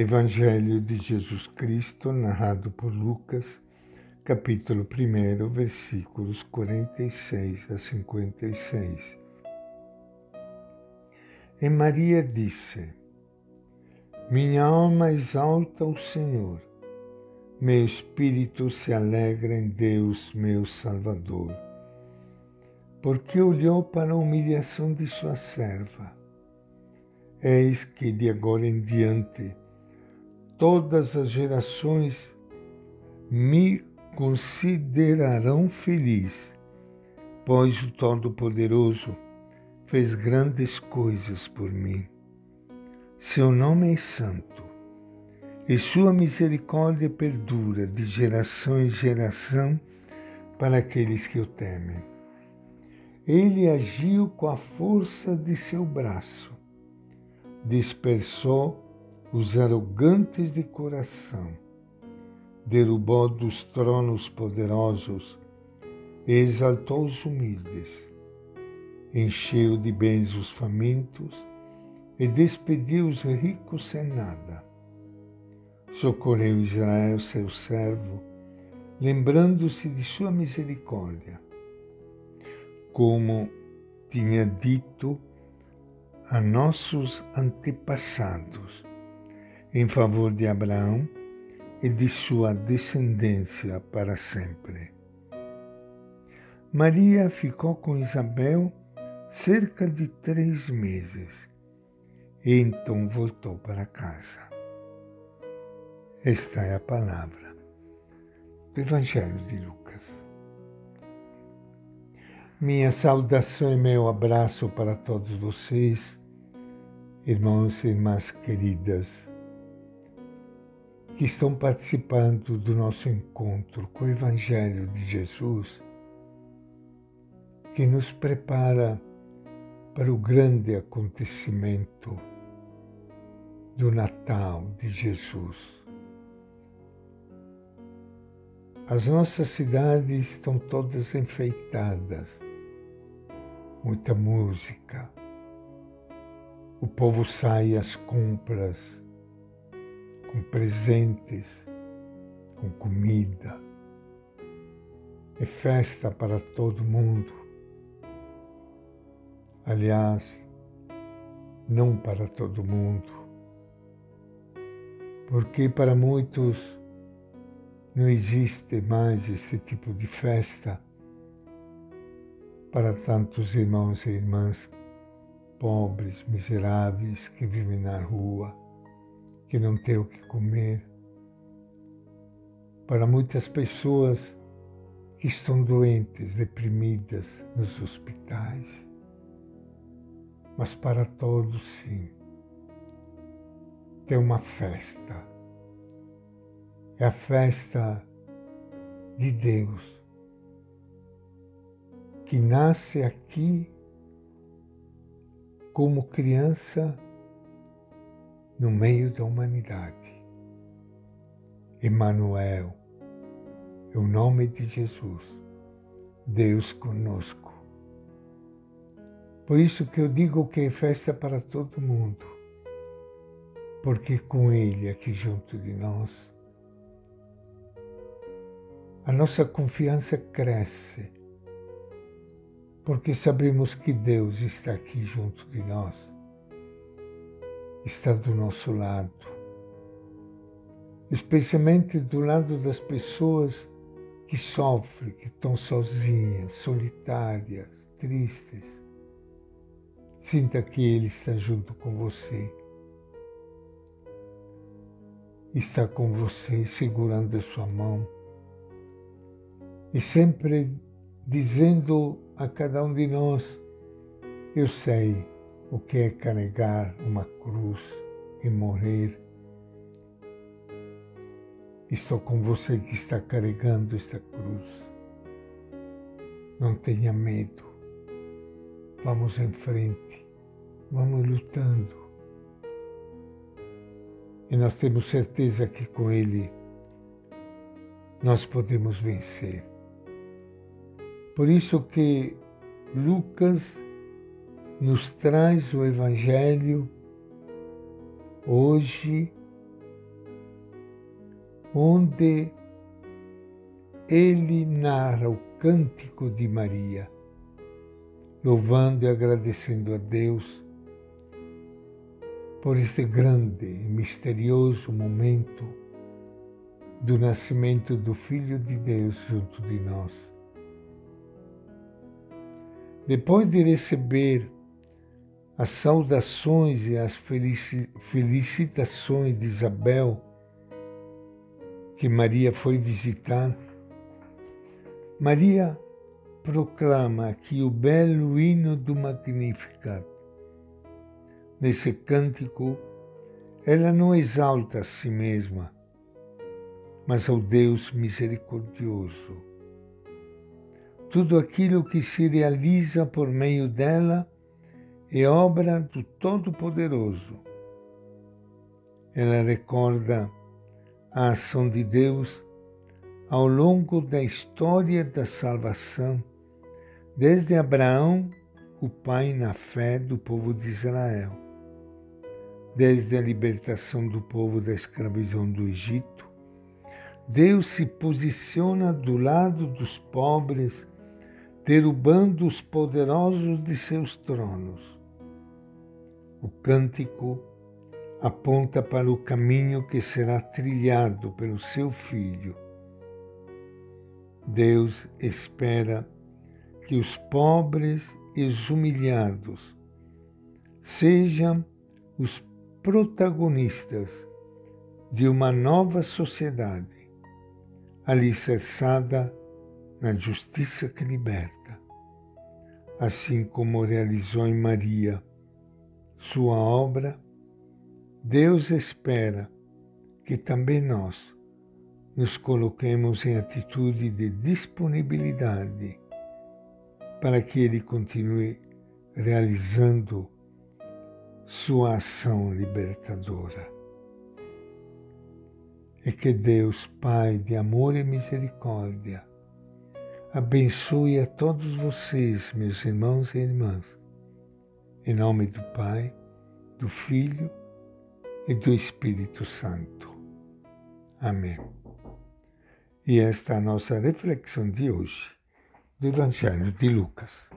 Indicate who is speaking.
Speaker 1: Evangelho de Jesus Cristo, narrado por Lucas, capítulo 1, versículos 46 a 56. E Maria disse: Minha alma exalta o Senhor, meu espírito se alegra em Deus, meu Salvador, porque olhou para a humilhação de sua serva. Eis que de agora em diante todas as gerações me considerarão feliz, pois o Todo-Poderoso fez grandes coisas por mim. Seu nome é santo e sua misericórdia perdura de geração em geração para aqueles que o temem. Ele agiu com a força de seu braço, dispersou os arrogantes de coração, derrubou dos tronos poderosos e exaltou os humildes, encheu de bens os famintos e despediu os ricos sem nada. Socorreu Israel, seu servo, lembrando-se de sua misericórdia, como tinha dito a nossos antepassados em favor de Abraão e de sua descendência para sempre. Maria ficou com Isabel cerca de três meses e então voltou para casa. Esta é a palavra do Evangelho de Lucas. Minha saudação e meu abraço para todos vocês, irmãos e irmãs queridas que estão participando do nosso encontro com o Evangelho de Jesus, que nos prepara para o grande acontecimento do Natal de Jesus. As nossas cidades estão todas enfeitadas, muita música. O povo sai às compras com presentes, com comida. É festa para todo mundo. Aliás, não para todo mundo, porque para muitos não existe mais esse tipo de festa para tantos irmãos e irmãs pobres, miseráveis que vivem na rua que não tem o que comer. Para muitas pessoas que estão doentes, deprimidas nos hospitais. Mas para todos, sim, tem uma festa. É a festa de Deus, que nasce aqui como criança no meio da humanidade. Emmanuel é o nome de Jesus, Deus conosco. Por isso que eu digo que é festa para todo mundo, porque com Ele aqui junto de nós, a nossa confiança cresce, porque sabemos que Deus está aqui junto de nós está do nosso lado, especialmente do lado das pessoas que sofrem, que estão sozinhas, solitárias, tristes. Sinta que Ele está junto com você. Está com você, segurando a sua mão e sempre dizendo a cada um de nós: Eu sei o que é carregar uma cruz e morrer. Estou com você que está carregando esta cruz. Não tenha medo. Vamos em frente. Vamos lutando. E nós temos certeza que com Ele nós podemos vencer. Por isso que Lucas nos traz o Evangelho hoje onde ele narra o cântico de Maria, louvando e agradecendo a Deus por este grande e misterioso momento do nascimento do Filho de Deus junto de nós. Depois de receber as saudações e as felicitações de Isabel, que Maria foi visitar, Maria proclama aqui o belo hino do Magnificat. Nesse cântico, ela não exalta a si mesma, mas ao Deus misericordioso. Tudo aquilo que se realiza por meio dela é obra do Todo-Poderoso. Ela recorda a ação de Deus ao longo da história da salvação, desde Abraão, o pai na fé do povo de Israel, desde a libertação do povo da escravidão do Egito, Deus se posiciona do lado dos pobres, derrubando os poderosos de seus tronos. O cântico aponta para o caminho que será trilhado pelo seu filho. Deus espera que os pobres e os humilhados sejam os protagonistas de uma nova sociedade, alicerçada na justiça que liberta, assim como realizou em Maria sua obra, Deus espera que também nós nos coloquemos em atitude de disponibilidade para que Ele continue realizando sua ação libertadora. E que Deus, Pai de amor e misericórdia, abençoe a todos vocês, meus irmãos e irmãs, em nome do Pai, do Filho e do Espírito Santo. Amém. E esta é a nossa reflexão de hoje do Evangelho de Lucas.